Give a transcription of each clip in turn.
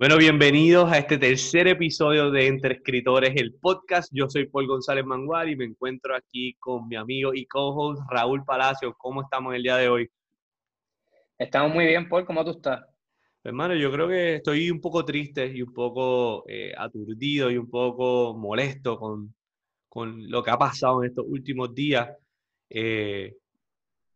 Bueno, bienvenidos a este tercer episodio de Entre Escritores, el podcast. Yo soy Paul González Mangual y me encuentro aquí con mi amigo y co-host Raúl Palacio. ¿Cómo estamos el día de hoy? Estamos muy bien, Paul. ¿Cómo tú estás? Hermano, yo creo que estoy un poco triste y un poco eh, aturdido y un poco molesto con, con, lo que ha pasado en estos últimos días. Eh,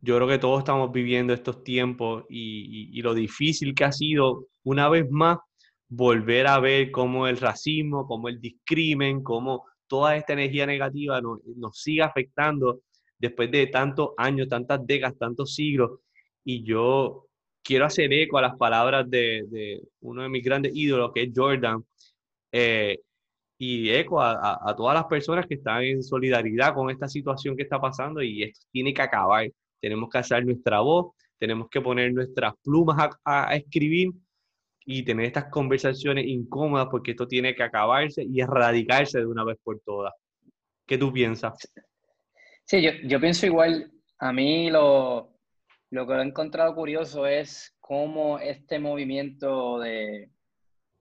yo creo que todos estamos viviendo estos tiempos y, y, y lo difícil que ha sido, una vez más, volver a ver cómo el racismo, cómo el discrimen, cómo toda esta energía negativa nos, sigue afectando después de tantos años, tantas décadas, tantos siglos. Y yo quiero hacer eco a las palabras de, uno de mis grandes ídolos, que es Jordan, eh, y eco a, a, todas las personas que están en solidaridad con esta situación que está pasando y esto tiene que acabar. Tenemos que hacer nuestra voz, tenemos que poner nuestras plumas a, a escribir y tener estas conversaciones incómodas porque esto tiene que acabarse y erradicarse de una vez por todas. ¿Qué tú piensas? Sí, yo, yo pienso igual. A mí lo, lo que he encontrado curioso es cómo este movimiento de,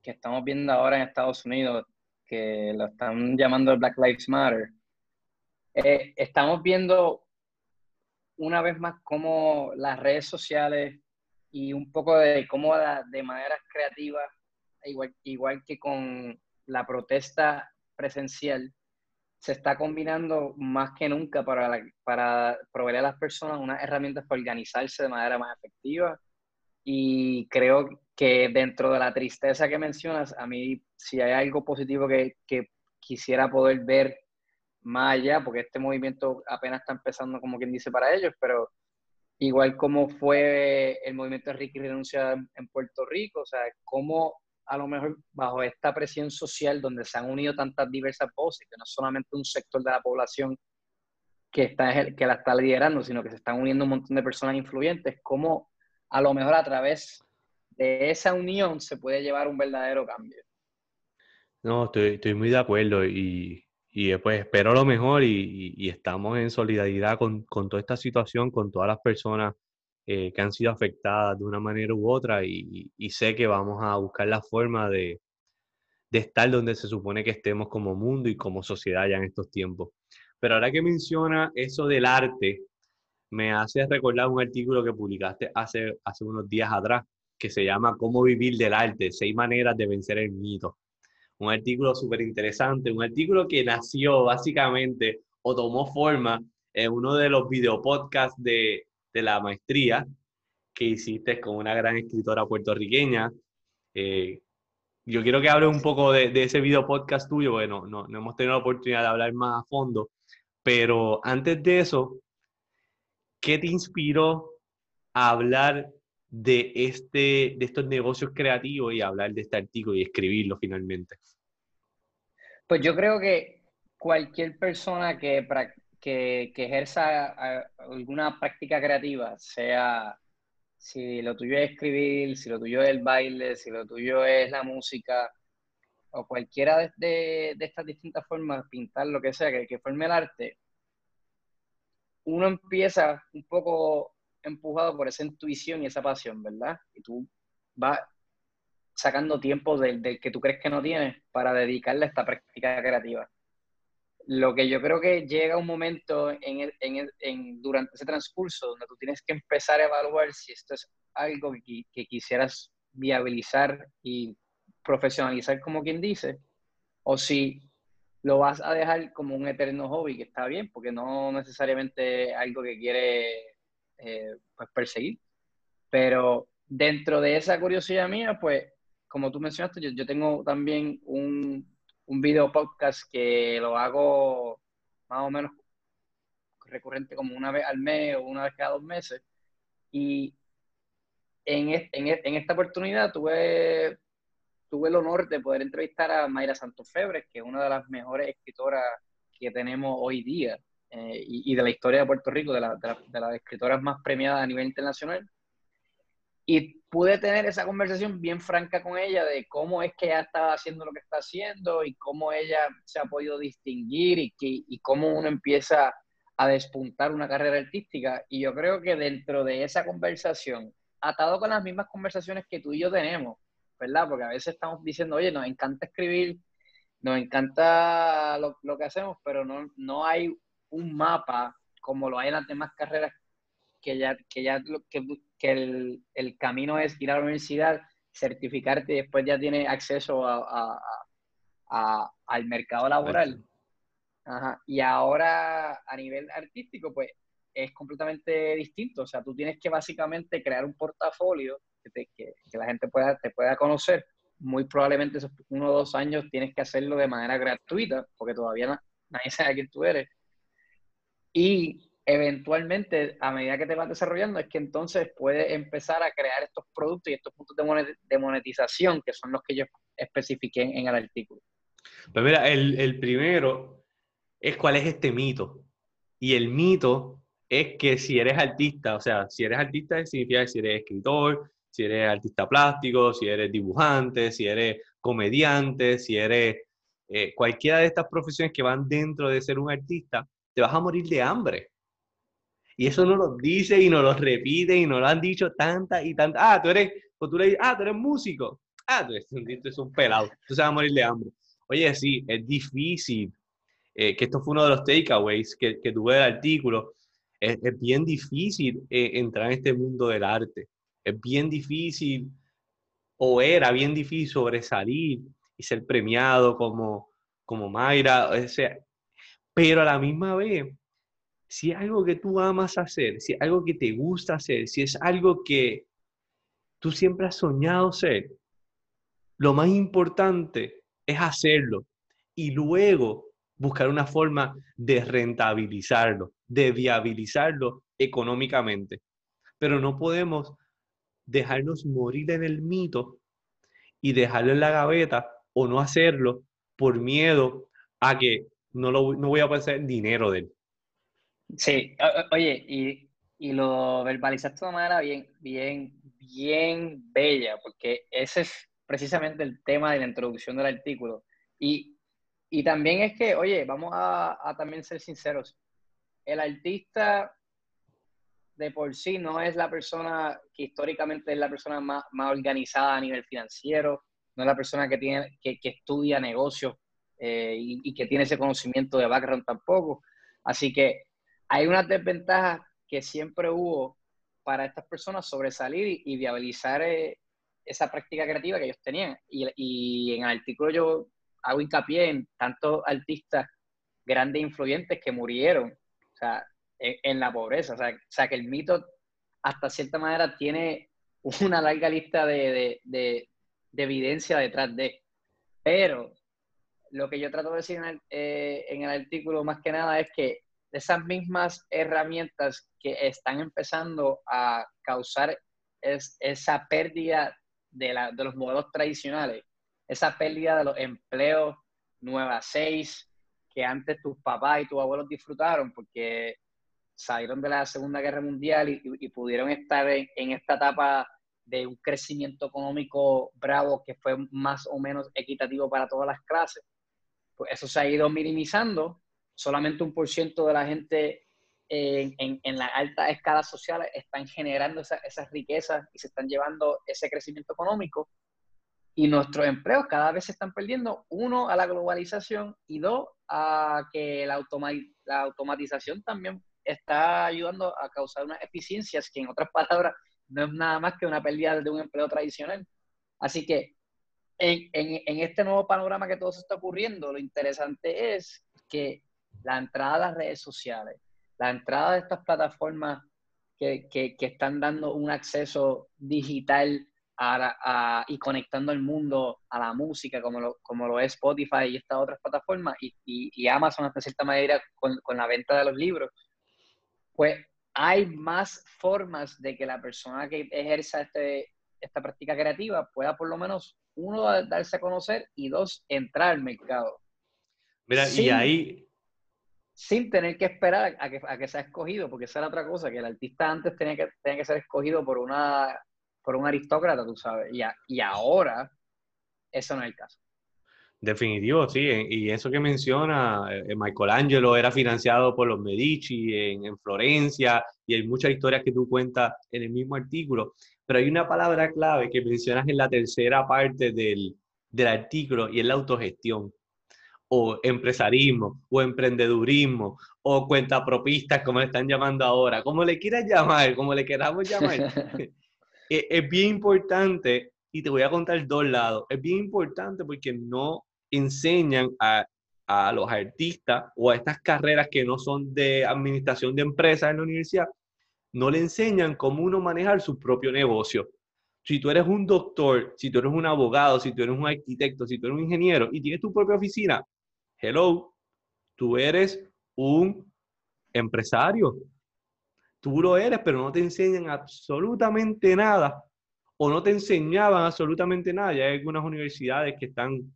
que estamos viendo ahora en Estados Unidos, que lo están llamando Black Lives Matter, eh, estamos viendo una vez más cómo las redes sociales y un poco de cómo de maneras creativas, igual, igual que con la protesta presencial, se está combinando más que nunca para, para proveer a las personas unas herramientas para organizarse de manera más efectiva. Y creo que dentro de la tristeza que mencionas, a mí si hay algo positivo que, que quisiera poder ver más allá, porque este movimiento apenas está empezando como quien dice para ellos, pero igual como fue el movimiento de Ricky Renuncia en Puerto Rico, o sea, cómo a lo mejor bajo esta presión social donde se han unido tantas diversas voces, que no solamente un sector de la población que, está, que la está liderando, sino que se están uniendo un montón de personas influyentes, cómo a lo mejor a través de esa unión se puede llevar un verdadero cambio. No, estoy muy de acuerdo y y después espero lo mejor y, estamos en solidaridad con, toda esta situación, con todas las personas eh, que han sido afectadas de una manera u otra y, sé que vamos a buscar la forma de, estar donde se supone que estemos como mundo y como sociedad ya en estos tiempos. Pero ahora que menciona eso del arte, me hace recordar un artículo que publicaste hace, hace unos días atrás que se llama Cómo vivir del arte, seis maneras de vencer el mito un artículo súper interesante, un artículo que nació básicamente o tomó forma en uno de los videopodcasts de, de la maestría que hiciste con una gran escritora puertorriqueña. Eh, yo quiero que hables un poco de, de ese video podcast tuyo, bueno, no, no hemos tenido la oportunidad de hablar más a fondo, pero antes de eso, ¿qué te inspiró a hablar de, este, de estos negocios creativos y hablar de este artículo y escribirlo finalmente? Pues yo creo que cualquier persona que, que, ejerza alguna práctica creativa, sea si lo tuyo es escribir, si lo tuyo es el baile, si lo tuyo es la música, o cualquiera de estas distintas formas, pintar, lo que sea, que, que forme el arte, uno empieza un poco empujado por esa intuición y esa pasión, ¿verdad? Y tú vas sacando tiempo del, que tú crees que no tienes para dedicarle a esta práctica creativa. Lo que yo creo que llega un momento en, en, en, durante ese transcurso donde tú tienes que empezar a evaluar si esto es algo que, que quisieras viabilizar y profesionalizar como quien dice, o si lo vas a dejar como un eterno hobby, que está bien, porque no necesariamente algo que quiere eh, pues perseguir. Pero dentro de esa curiosidad mía, pues, como tú mencionaste, yo, tengo también un, un video podcast que lo hago más o menos recurrente como una vez al mes o una vez cada dos meses. Y en, en, en esta oportunidad tuve, tuve el honor de poder entrevistar a Mayra Santofebre, que es una de las mejores escritoras que tenemos hoy día. Eh, y, de la historia de Puerto Rico, de, la, de, las escritoras más premiadas a nivel internacional. Y pude tener esa conversación bien franca con ella de cómo es que ella estaba haciendo lo que está haciendo y cómo ella se ha podido distinguir y, que, y cómo uno empieza a despuntar una carrera artística. Y yo creo que dentro de esa conversación, atado con las mismas conversaciones que tú y yo tenemos, ¿verdad? Porque a veces estamos diciendo, oye, nos encanta escribir, nos encanta lo, que hacemos, pero no, no hay un mapa como lo hay en las demás carreras que ya, que ya que, que el, el, camino es ir a la universidad, certificarte y después ya tienes acceso a, a, al mercado laboral. Ajá. Y ahora a nivel artístico, pues es completamente distinto. O sea, tú tienes que básicamente crear un portafolio que, que, la gente pueda, te pueda conocer. Muy probablemente esos uno o dos años tienes que hacerlo de manera gratuita, porque todavía nadie sabe quién tú eres. Y eventualmente, a medida que te vas desarrollando, es que entonces puedes empezar a crear estos productos y estos puntos de monetización, que son los que yo especifiqué en el artículo. Pues mira, el, el primero es cuál es este mito. Y el mito es que si eres artista, o sea, si eres artista significa que si eres escritor, si eres artista plástico, si eres dibujante, si eres comediante, si eres eh, cualquiera de estas profesiones que van dentro de ser un artista, te vas a morir de hambre. Y eso no lo dice y no lo repite y no lo han dicho tantas y tantas. Ah, tú eres, pues tú le dices, ah, tú eres músico. Ah, tú eres, tú eres un pelado. Tú se vas a morir de hambre. Oye, sí, es difícil. Eh, que esto fue uno de los takeaways que, que tuve del artículo es, bien difícil eh, entrar en este mundo del arte. Es bien difícil, o era bien difícil sobresalir y ser premiado como, como Mayra. O sea, pero a la misma vez, si algo que tú amas hacer, si algo que te gusta hacer, si es algo que tú siempre has soñado ser, lo más importante es hacerlo y luego buscar una forma de rentabilizarlo, de viabilizarlo económicamente. Pero no podemos dejarnos morir en el mito y dejarlo en la gaveta o no hacerlo por miedo a que no, lo, no voy a pasar dinero de él. Sí, oye, y, y lo verbalizaste de una manera bien, bien, bien bella, porque ese es precisamente el tema de la introducción del artículo. Y, y también es que, oye, vamos a, también ser sinceros, el artista de por sí no es la persona que históricamente es la persona más, más organizada a nivel financiero, no es la persona que, tiene, que, que estudia negocios eh, y, que tiene ese conocimiento de background tampoco. Así que hay unas desventajas que siempre hubo para estas personas sobresalir y, viabilizar eh, esa práctica creativa que ellos tenían. Y, y, en el artículo yo hago hincapié en tantos artistas grandes e influyentes que murieron, o sea, en, la pobreza. O sea, o sea, que el mito, hasta cierta manera, tiene una larga lista de, de, de, evidencia detrás de. Pero lo que yo trato de decir en el, eh, en el artículo más que nada es que esas mismas herramientas que están empezando a causar es, esa pérdida de, la, de los modelos tradicionales, esa pérdida de los empleos nueva seis que antes tus papás y tus abuelos disfrutaron porque salieron de la Segunda Guerra Mundial y, pudieron estar en, esta etapa de un crecimiento económico bravo que fue más o menos equitativo para todas las clases. Pues eso se ha ido minimizando. Solamente un por ciento de la gente en, en, las altas escalas sociales están generando esas riquezas y se están llevando ese crecimiento económico y nuestros empleos cada vez se están perdiendo, uno, a la globalización y dos, a que la, la automatización también está ayudando a causar unas eficiencias que en otras palabras no es nada más que una pérdida de un empleo tradicional. Así que en, en, en este nuevo panorama que todo se está ocurriendo, lo interesante es que la entrada a las redes sociales, la entrada de estas plataformas que, que, que están dando un acceso digital y conectando el mundo a la música, como lo, como lo es Spotify y estas otras plataformas, y, y, Amazon hasta cierta manera con, con, la venta de los libros, pues hay más formas de que la persona que ejerza este, esta práctica creativa pueda por lo menos, uno, darse a conocer y dos, entrar al mercado. Mira, y ahí... Sin tener que esperar a que, a que sea escogido, porque esa era otra cosa, que el artista antes tenía que, tenía que ser escogido por una por un aristócrata, tú sabes. Y, y ahora eso no es el caso. Definitivo, sí. Y eso que menciona, eh, Michelangelo era financiado por los Medici en, en, Florencia y hay muchas historias que tú cuentas en el mismo artículo. Pero hay una palabra clave que mencionas en la tercera parte del, del artículo y es la autogestión o empresarismo o emprendedurismo o cuentapropistas, como le están llamando ahora, como le quieras llamar, como le queramos llamar. es, es bien importante y te voy a contar dos lados. Es bien importante porque no enseñan a, a los artistas o a estas carreras que no son de administración de empresas en la universidad, no le enseñan cómo uno manejar su propio negocio. Si tú eres un doctor, si tú eres un abogado, si tú eres un arquitecto, si tú eres un ingeniero y tienes tu propia oficina, hello, tú eres un empresario. Tú lo eres, pero no te enseñan absolutamente nada o no te enseñaban absolutamente nada. Ya hay algunas universidades que están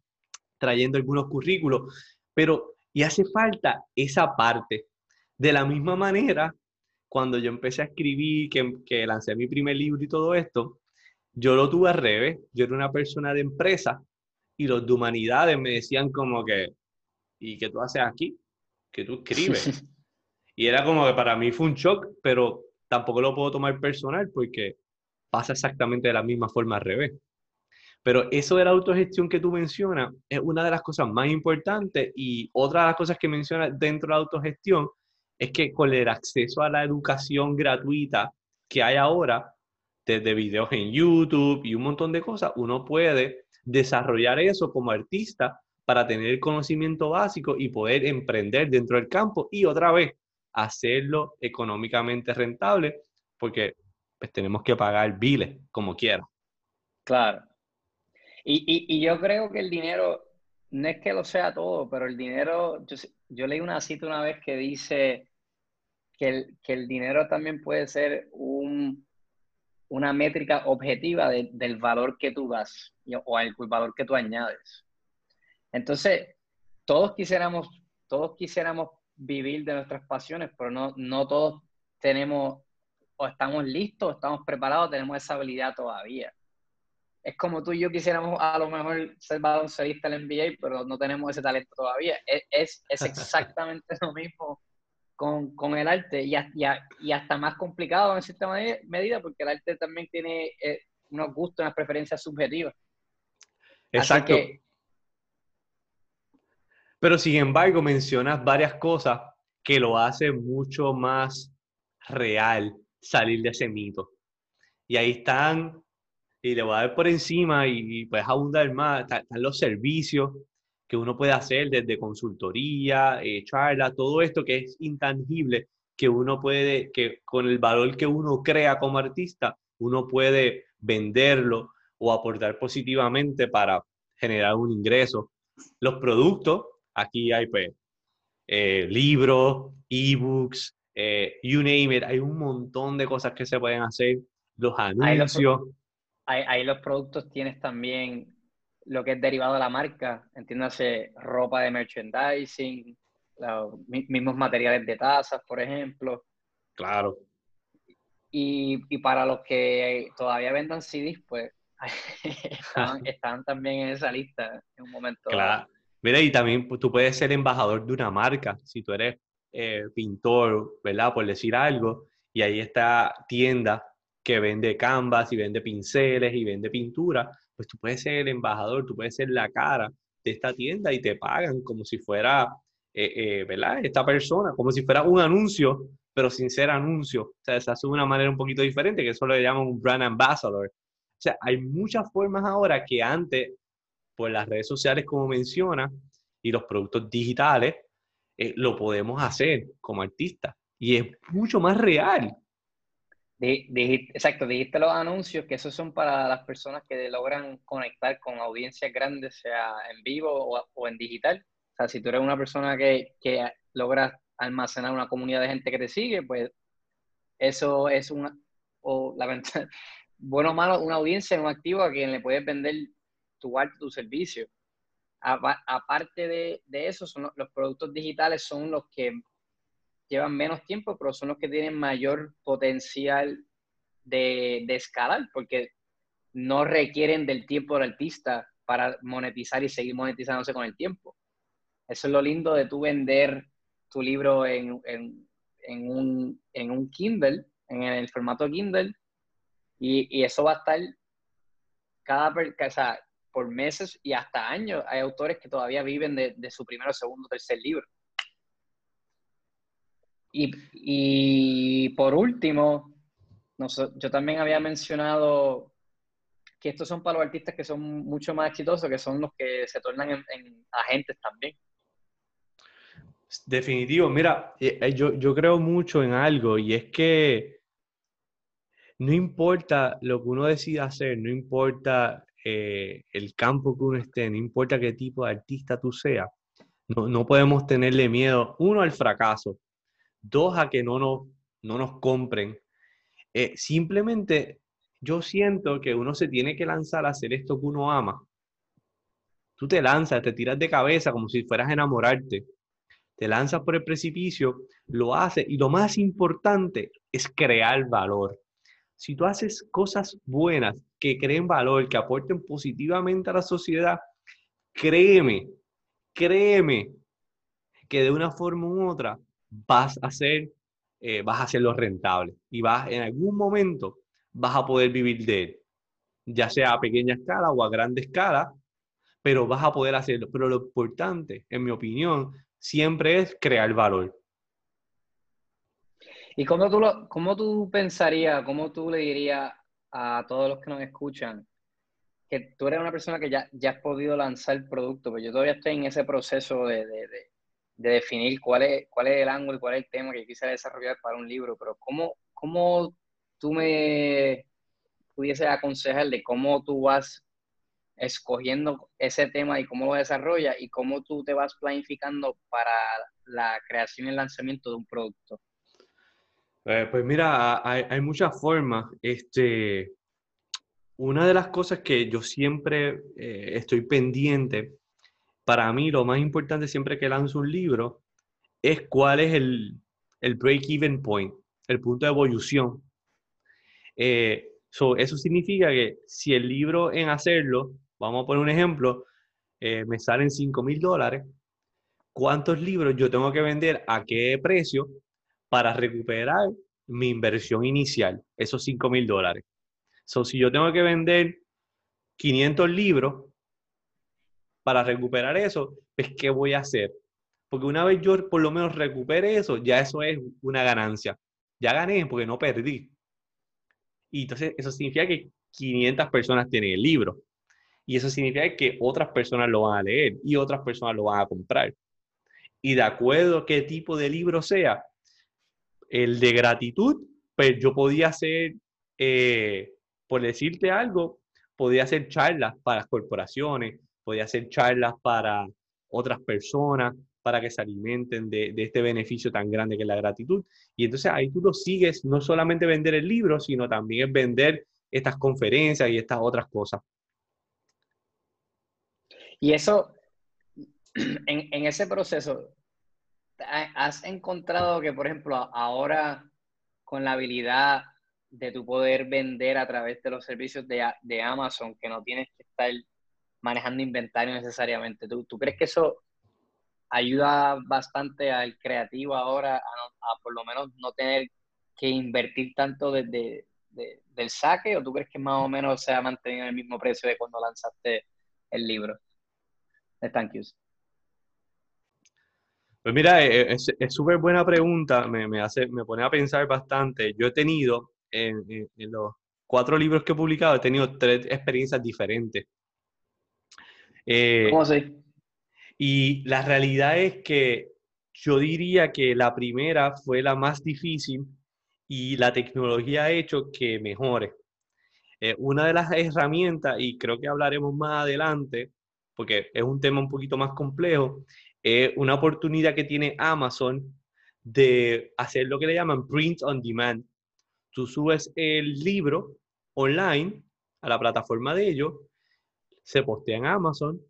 trayendo algunos currículos, pero y hace falta esa parte. De la misma manera, cuando yo empecé a escribir, que, que lancé mi primer libro y todo esto, yo lo tuve al revés. Yo era una persona de empresa y los de humanidades me decían como que, ¿y qué tú haces aquí? ¿Qué tú escribes? y era como que para mí fue un shock, pero tampoco lo puedo tomar personal porque pasa exactamente de la misma forma al revés. Pero eso de la autogestión que tú mencionas es una de las cosas más importantes y otra de las cosas que mencionas dentro de la autogestión es que con el acceso a la educación gratuita que hay ahora, desde videos en YouTube y un montón de cosas, uno puede desarrollar eso como artista para tener el conocimiento básico y poder emprender dentro del campo y otra vez hacerlo económicamente rentable porque pues tenemos que pagar biles como quiera. Claro. Y, y, yo creo que el dinero, no es que lo sea todo, pero el dinero, yo, leí una cita una vez que dice que el, que el dinero también puede ser un, una métrica objetiva del valor que tú das o el, valor que tú añades. Entonces, todos quisiéramos, todos quisiéramos vivir de nuestras pasiones, pero no, no todos tenemos o estamos listos, estamos preparados, tenemos esa habilidad todavía es como tú y yo quisiéramos a lo mejor ser baloncelista en NBA, pero no tenemos ese talento todavía. Es, es, exactamente lo mismo con, con el arte y, y, hasta más complicado en cierta medida porque el arte también tiene eh, unos gustos, unas preferencias subjetivas. Exacto. Pero sin embargo mencionas varias cosas que lo hacen mucho más real salir de ese mito. Y ahí están y le voy a dar por encima y, puedes abundar más. Están, los servicios que uno puede hacer desde consultoría, eh, charla, todo esto que es intangible, que uno puede, que con el valor que uno crea como artista, uno puede venderlo o aportar positivamente para generar un ingreso. Los productos, aquí hay pues, eh, libros, ebooks, eh, you name it, hay un montón de cosas que se pueden hacer, los anuncios ahí, los productos tienes también lo que es derivado de la marca, entiéndase ropa de merchandising, los mismos materiales de tazas, por ejemplo. Claro. Y, y para los que todavía vendan CDs, pues están, también en esa lista en un momento. Claro. Mira, y también pues, tú puedes ser embajador de una marca, si tú eres eh, pintor, ¿verdad? Por decir algo, y ahí está tienda que vende canvas y vende pinceles y vende pintura, pues tú puedes ser el embajador, tú puedes ser la cara de esta tienda y te pagan como si fuera, eh, eh, ¿verdad? Esta persona, como si fuera un anuncio, pero sin ser anuncio. O sea, se hace de una manera un poquito diferente, que eso lo llaman un brand ambassador. O sea, hay muchas formas ahora que antes, por las redes sociales, como menciona, y los productos digitales, eh, lo podemos hacer como artistas. Y es mucho más real exacto, dijiste los anuncios, que esos son para las personas que logran conectar con audiencias grandes, sea en vivo o, en digital. O sea, si tú eres una persona que, que logras almacenar una comunidad de gente que te sigue, pues eso es una, o bueno o malo, una audiencia, un activo a quien le puedes vender tu arte, tu servicio. Aparte de, de eso, los productos digitales son los que llevan menos tiempo, pero son los que tienen mayor potencial de, escalar, porque no requieren del tiempo del artista para monetizar y seguir monetizándose con el tiempo. Eso es lo lindo de tú vender tu libro en, en, un, en un Kindle, en el formato Kindle, y, y eso va a estar cada, o sea, por meses y hasta años. Hay autores que todavía viven de, su primero, segundo, tercer libro. Y, y por último, yo también había mencionado que estos son para los artistas que son mucho más exitosos, que son los que se tornan en, agentes también. Definitivo, mira, eh, eh, yo, yo creo mucho en algo y es que no importa lo que uno decida hacer, no importa eh, el campo que uno esté, no importa qué tipo de artista tú seas, no, no podemos tenerle miedo, uno, al fracaso, dos, a que no nos, no nos compren. simplemente yo siento que uno se tiene que lanzar a hacer esto que uno ama. Tú te lanzas, te tiras de cabeza como si fueras a enamorarte. Te lanzas por el precipicio, lo haces y lo más importante es crear valor. Si tú haces cosas buenas que creen valor, que aporten positivamente a la sociedad, créeme, créeme que de una forma u otra vas a hacer, eh, vas a hacerlo rentable y vas en algún momento vas a poder vivir de él, ya sea a pequeña escala o a grande escala, pero vas a poder hacerlo. Pero lo importante, en mi opinión, siempre es crear valor. ¿Y cómo tú, lo, cómo tú pensarías, cómo tú le dirías a todos los que nos escuchan que tú eres una persona que ya, ya has podido lanzar el producto, pero yo todavía estoy en ese proceso de, de, de, de, definir cuál es, cuál es el ángulo y cuál es el tema que quisiera desarrollar para un libro, pero ¿cómo, cómo tú me pudiese aconsejar de cómo tú vas escogiendo ese tema y cómo lo desarrollas y cómo tú te vas planificando para la creación y el lanzamiento de un producto? Eh, pues mira, hay, muchas formas. Este, una de las cosas que yo siempre eh, estoy pendiente, para mí lo más importante siempre que lanzo un libro es cuál es el, el break-even point, el punto de evolución. Eh, eso significa que si el libro en hacerlo, vamos a poner un ejemplo, eh, me salen 5 mil dólares, ¿cuántos libros yo tengo que vender a qué precio para recuperar mi inversión inicial, esos 5 mil dólares? So, si yo tengo que vender 500 libros para recuperar eso, pues ¿qué voy a hacer? Porque una vez yo por lo menos recupere eso, ya eso es una ganancia. Ya gané porque no perdí. Y entonces eso significa que 500 personas tienen el libro. Y eso significa que otras personas lo van a leer y otras personas lo van a comprar. Y de acuerdo a qué tipo de libro sea, el de gratitud, pues yo podía hacer, eh, por decirte algo, podía hacer charlas para las corporaciones, podía hacer charlas para otras personas, para que se alimenten de, este beneficio tan grande que es la gratitud. Y entonces ahí tú lo sigues, no solamente vender el libro, sino también vender estas conferencias y estas otras cosas. Y eso, en, ese proceso, ¿has encontrado que, por ejemplo, ahora con la habilidad de tu poder vender a través de los servicios de, de Amazon, que no tienes que estar manejando inventario necesariamente, ¿tú, ¿tú crees que eso ayuda bastante al creativo ahora a, por lo menos no tener que invertir tanto desde del saque o tú crees que más o menos se ha mantenido el mismo precio de cuando lanzaste el libro de Thank Yous? Pues mira, eh, es súper buena pregunta, me, me, hace, me pone a pensar bastante. Yo he tenido, en, en, los cuatro libros que he publicado, he tenido tres experiencias diferentes. Eh, ¿Cómo así? Y la realidad es que yo diría que la primera fue la más difícil y la tecnología ha hecho que mejore. Eh, una de las herramientas, y creo que hablaremos más adelante, porque es un tema un poquito más complejo, es una oportunidad que tiene Amazon de hacer lo que le llaman print on demand. Tú subes el libro online a la plataforma de ellos, se postea en Amazon,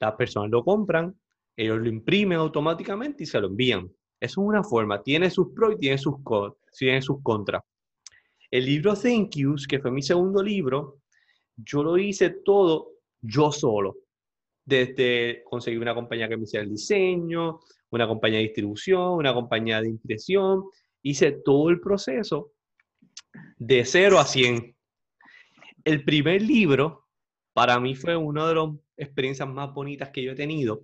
las personas lo compran, ellos lo imprimen automáticamente y se lo envían. Eso es una forma. Tiene sus pros y tiene sus, sus contras. El libro Thank Yous, que fue mi segundo libro, yo lo hice todo yo solo. Desde conseguir una compañía que me hiciera el diseño, una compañía de distribución, una compañía de impresión. Hice todo el proceso de 0 a 100. El primer libro para mí fue una de las experiencias más bonitas que yo he tenido,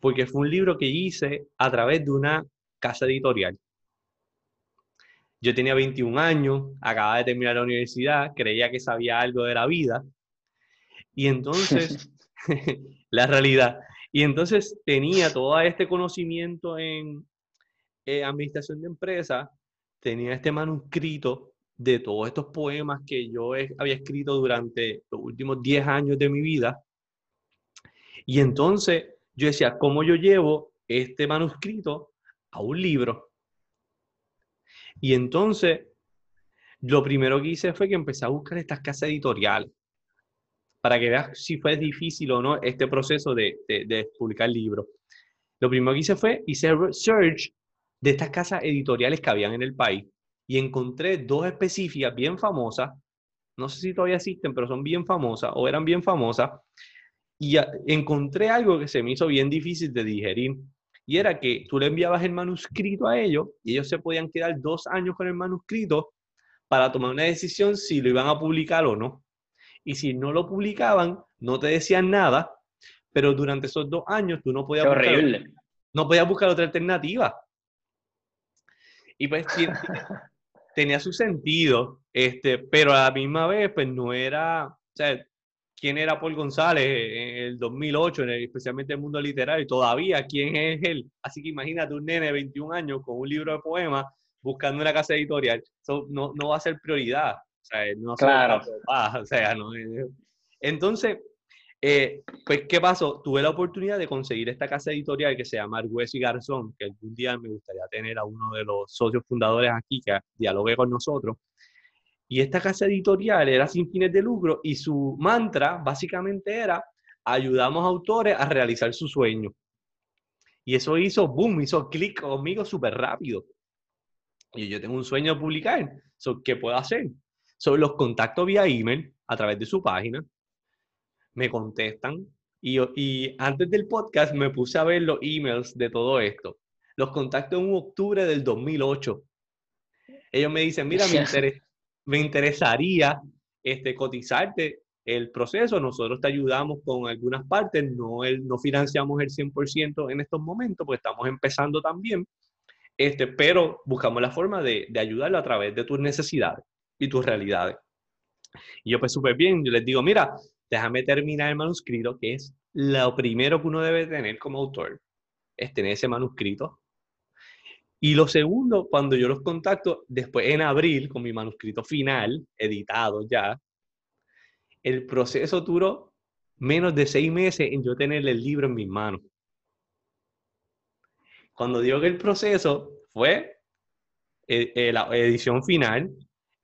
porque fue un libro que hice a través de una casa editorial. Yo tenía 21 años, acababa de terminar la universidad, creía que sabía algo de la vida. Y entonces, la realidad, y entonces tenía todo este conocimiento en eh, administración de empresas, tenía este manuscrito de todos estos poemas que yo había escrito durante los últimos 10 años de mi vida. Y entonces yo decía, ¿cómo yo llevo este manuscrito a un libro? Y entonces, lo primero que hice fue que empecé a buscar estas casas editoriales para que veas si fue difícil o no este proceso de, de, publicar libros. Lo primero que hice fue, hice research de estas casas editoriales que habían en el país y encontré dos específicas bien famosas, no sé si todavía existen, pero son bien famosas o eran bien famosas, y encontré algo que se me hizo bien difícil de digerir, y era que tú le enviabas el manuscrito a ellos y ellos se podían quedar dos años con el manuscrito para tomar una decisión si lo iban a publicar o no. Y si no lo publicaban, no te decían nada, pero durante esos dos años tú no podías, buscar, no podías buscar otra alternativa. Y pues tenía su sentido, este, pero a la misma vez, pues no era, o sea, quién era Paul González en el 2008, en especialmente en el mundo literario, y todavía quién es él. Así que imagínate un nene de 21 años con un libro de poemas buscando una casa editorial. Eso no, no va a ser prioridad. Sea, no claro. o sea, no. Entonces, eh, pues, ¿qué pasó? Tuve la oportunidad de conseguir esta casa editorial que se llama Arguez y Garzón, que algún día me gustaría tener a uno de los socios fundadores aquí que dialogue con nosotros. Y esta casa editorial era sin fines de lucro y su mantra básicamente era ayudamos a autores a realizar su sueño. Y eso hizo, boom, hizo clic conmigo súper rápido. Y yo tengo un sueño de publicar. ¿Qué puedo hacer? Sobre los contactos vía email a través de su página me contestan. Y, y antes del podcast me puse a ver los emails de todo esto. Los contacto en octubre del 2008. Ellos me dicen, mira, me, me interesaría este, cotizarte el proceso. Nosotros te ayudamos con algunas partes, no, el, no financiamos el 100% en estos momentos, porque estamos empezando también, este, pero buscamos la forma de, de ayudarlo a través de tus necesidades y tus realidades. Y yo pues súper bien, yo les digo, mira, déjame terminar el manuscrito, que es lo primero que uno debe tener como autor, es tener ese manuscrito. Y lo segundo, cuando yo los contacto, después en abril, con mi manuscrito final, editado ya, el proceso duró menos de seis meses en yo tener el libro en mis manos. Cuando digo que el proceso fue eh, eh, la edición final,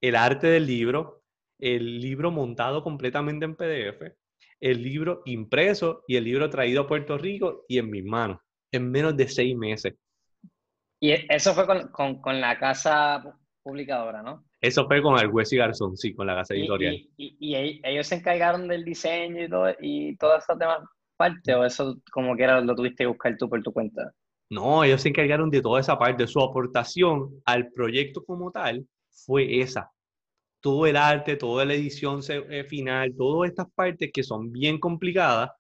el arte del libro, el libro montado completamente en PDF, el libro impreso y el libro traído a Puerto Rico y en mis manos, en menos de seis meses. Y eso fue con, la casa publicadora, ¿no? Eso fue con el Hueso y Garzón, sí, con la casa editorial. ¿Y, ellos se encargaron del diseño y todo, y todas esas demás partes? ¿O eso como que era lo tuviste que buscar tú por tu cuenta? No, ellos se encargaron de toda esa parte. Su aportación al proyecto como tal fue esa, todo el arte, toda la edición eh, final, todas estas partes que son bien complicadas.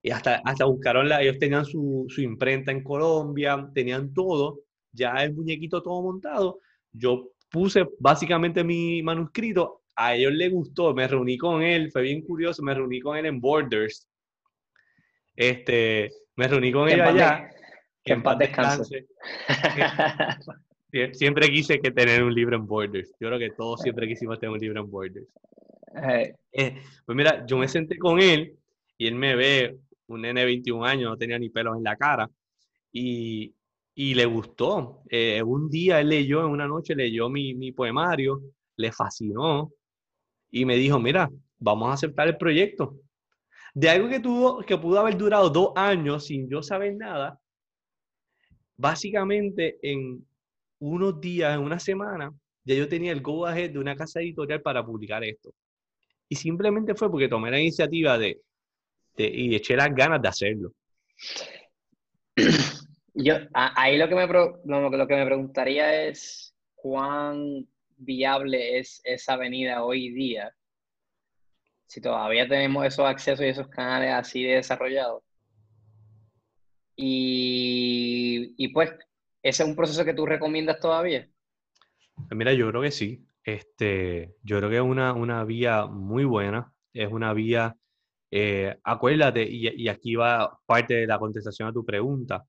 Y hasta, hasta buscaron, la, ellos tenían su, su imprenta en Colombia, tenían todo, ya el muñequito todo montado. Yo puse básicamente mi manuscrito, a ellos les gustó, me reuní con él, fue bien curioso, me reuní con él en Borders. Este, me reuní con él allá. Que en paz descanse. Siempre quise que tener un libro en Borders. Yo creo que todos siempre quisimos tener un libro en Borders. Eh, pues mira, yo me senté con él y él me ve, un nene de 21 años, no tenía ni pelos en la cara, y, y le gustó. Eh, un día él leyó, en una noche leyó mi, mi poemario, le fascinó y me dijo, mira, vamos a aceptar el proyecto. De algo que, tuvo, que pudo haber durado dos años sin yo saber nada, básicamente en unos días, una semana, ya yo tenía el go ahead de una casa editorial para publicar esto. Y simplemente fue porque tomé la iniciativa de, y eché las ganas de hacerlo. Yo, ahí lo que, me, lo, que me preguntaría es cuán viable es esa avenida hoy día, si todavía tenemos esos accesos y esos canales así de desarrollados. Y, y pues, ¿ese es un proceso que tú recomiendas todavía? Mira, yo creo que sí. Este, yo creo que es una, una vía muy buena. Es una vía, eh, acuérdate, y, y, aquí va parte de la contestación a tu pregunta.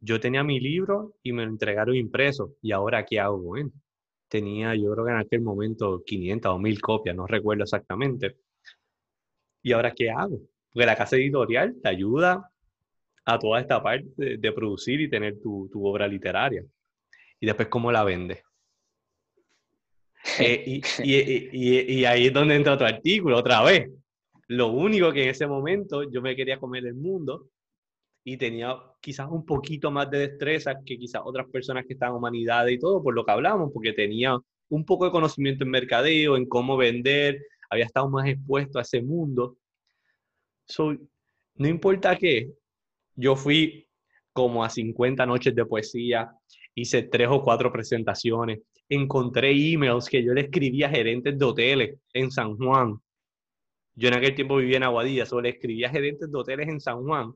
Yo tenía mi libro y me lo entregaron impreso. ¿Y ahora qué hago bueno? Tenía, yo creo que en aquel momento, 500 o 1000 copias, no recuerdo exactamente. ¿Y ahora qué hago? Porque la casa editorial te ayuda a toda esta parte de, producir y tener tu, tu, obra literaria. Y después, ¿cómo la vendes? Eh, y, y, y, ahí es donde entra tu artículo otra vez. Lo único que en ese momento yo me quería comer el mundo y tenía quizás un poquito más de destreza que quizás otras personas que estaban en humanidades y todo, por lo que hablamos, porque tenía un poco de conocimiento en mercadeo, en cómo vender, había estado más expuesto a ese mundo. no importa qué, yo fui como a 50 noches de poesía, hice tres o cuatro presentaciones, encontré emails que yo le escribía a gerentes de hoteles en San Juan. Yo en aquel tiempo vivía en Aguadilla, solo le escribía a gerentes de hoteles en San Juan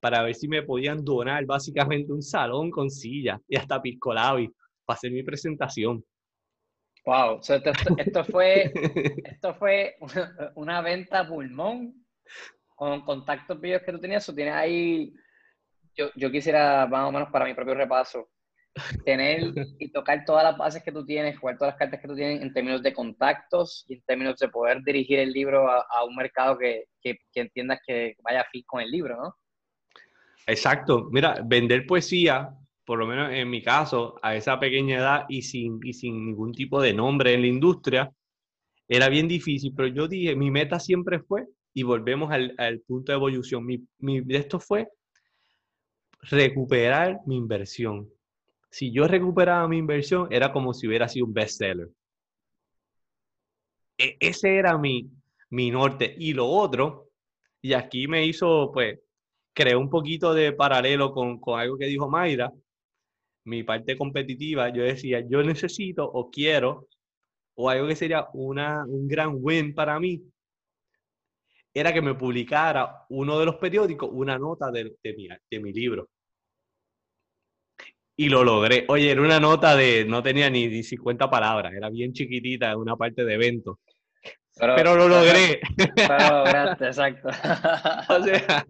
para ver si me podían donar básicamente un salón con silla y hasta piscolabi para hacer mi presentación. Wow, esto, fue, esto fue una, venta pulmón con contactos vídeos que tú tenías, o tienes ahí, yo, yo quisiera más o menos para mi propio repaso, tener y tocar todas las bases que tú tienes, jugar todas las cartas que tú tienes en términos de contactos y en términos de poder dirigir el libro a, un mercado que, que, que, entiendas que vaya fin con el libro, ¿no? Exacto. Mira, vender poesía, por lo menos en mi caso, a esa pequeña edad y sin, y sin ningún tipo de nombre en la industria, era bien difícil, pero yo dije, mi meta siempre fue, y volvemos al, al punto de evolución, mi, mi, esto fue recuperar mi inversión si yo recuperaba mi inversión, era como si hubiera sido un bestseller. E ese era mi, mi norte. Y lo otro, y aquí me hizo, pues, creé un poquito de paralelo con, con algo que dijo Mayra, mi parte competitiva, yo decía, yo necesito o quiero, o algo que sería una, un gran win para mí, era que me publicara uno de los periódicos una nota de, de, mi, de mi libro y lo logré. Oye, era una nota de, no tenía ni, 50 palabras, era bien chiquitita, una parte de evento. Pero, lo logré. Pero lo lograste, exacto. o, sea,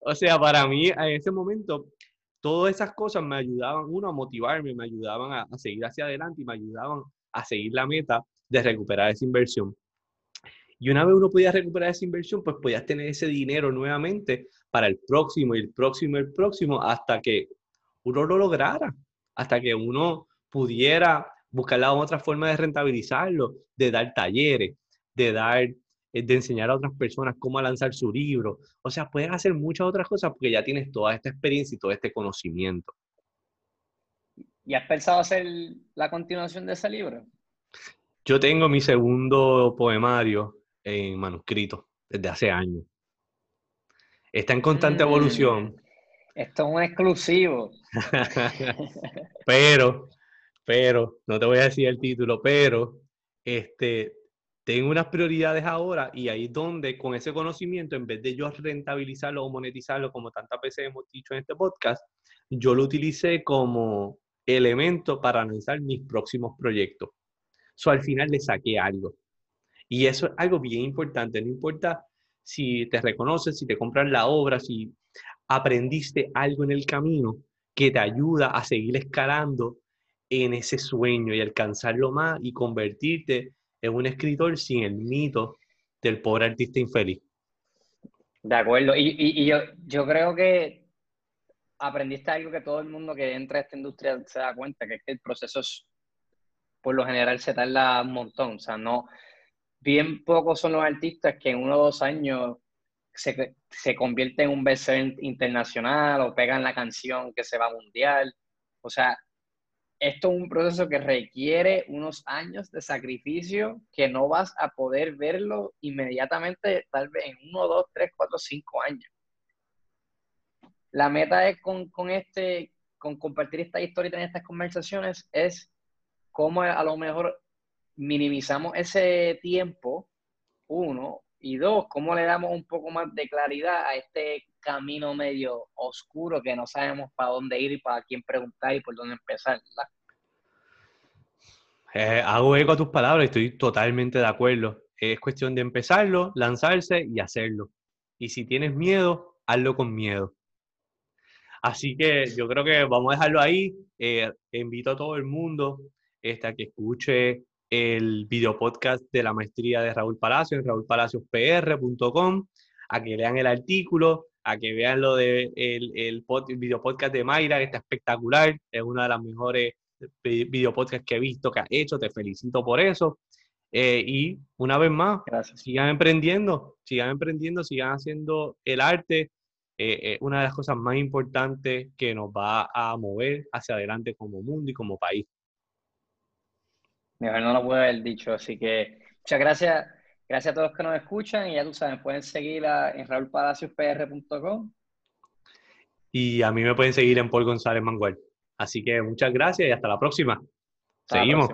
o sea, para mí en ese momento, todas esas cosas me ayudaban, uno, a motivarme, me ayudaban a, a seguir hacia adelante y me ayudaban a seguir la meta de recuperar esa inversión. Y una vez uno podía recuperar esa inversión, pues podías tener ese dinero nuevamente para el próximo y el próximo y el próximo hasta que uno lo lograra, hasta que uno pudiera buscar la otra forma de rentabilizarlo, de dar talleres, de dar eh, de enseñar a otras personas cómo lanzar su libro. O sea, puedes hacer muchas otras cosas porque ya tienes toda esta experiencia y todo este conocimiento. ¿Y has pensado hacer la continuación de ese libro? Yo tengo mi segundo poemario en manuscrito desde hace años. Está en constante mm. evolución. Esto es un exclusivo. pero, pero, no te voy a decir el título, pero este, tengo unas prioridades ahora y ahí es donde con ese conocimiento, en vez de yo rentabilizarlo o monetizarlo como tantas veces hemos dicho en este podcast, yo lo utilicé como elemento para analizar mis próximos proyectos. So, al final le saqué algo. Y eso es algo bien importante. No importa si te reconocen, si te compran la obra, si aprendiste algo en el camino que te ayuda a seguir escalando en ese sueño y alcanzarlo más y convertirte en un escritor sin el mito del pobre artista infeliz. De acuerdo, y, y, yo, yo creo que aprendiste algo que todo el mundo que entra a esta industria se da cuenta, que es que el proceso es, por lo general se tarda un montón, o sea, no, bien pocos son los artistas que en uno o dos años se, se convierte en un bestseller internacional o pegan la canción que se va mundial. O sea, esto es un proceso que requiere unos años de sacrificio que no vas a poder verlo inmediatamente, tal vez en uno, dos, tres, cuatro, cinco años. La meta es con, con este, con compartir esta historia y tener estas conversaciones es cómo a lo mejor minimizamos ese tiempo, uno, y dos, cómo le damos un poco más de claridad a este camino medio oscuro que no sabemos para dónde ir y para quién preguntar y por dónde empezar. Eh, hago eco a tus palabras, estoy totalmente de acuerdo. Es cuestión de empezarlo, lanzarse y hacerlo. Y si tienes miedo, hazlo con miedo. Así que yo creo que vamos a dejarlo ahí. Eh, invito a todo el mundo este, a que escuche el video podcast de la maestría de Raúl Palacio en raúlpalacios.pr.com, a que lean el artículo, a que vean lo de el, el, video podcast de Mayra, que está espectacular, es una de las mejores video podcasts que he visto que has hecho, te felicito por eso. Eh, y una vez más, sigan emprendiendo, sigan emprendiendo, sigan haciendo el arte. Eh, una de las cosas más importantes que nos va a mover hacia adelante como mundo y como país. Mejor no lo puedo haber dicho, así que muchas gracias. Gracias a todos los que nos escuchan y ya tú sabes, pueden seguir en raulpalaciospr.com. Y a mí me pueden seguir en Paul González Mangual. Así que muchas gracias y hasta la próxima. Seguimos.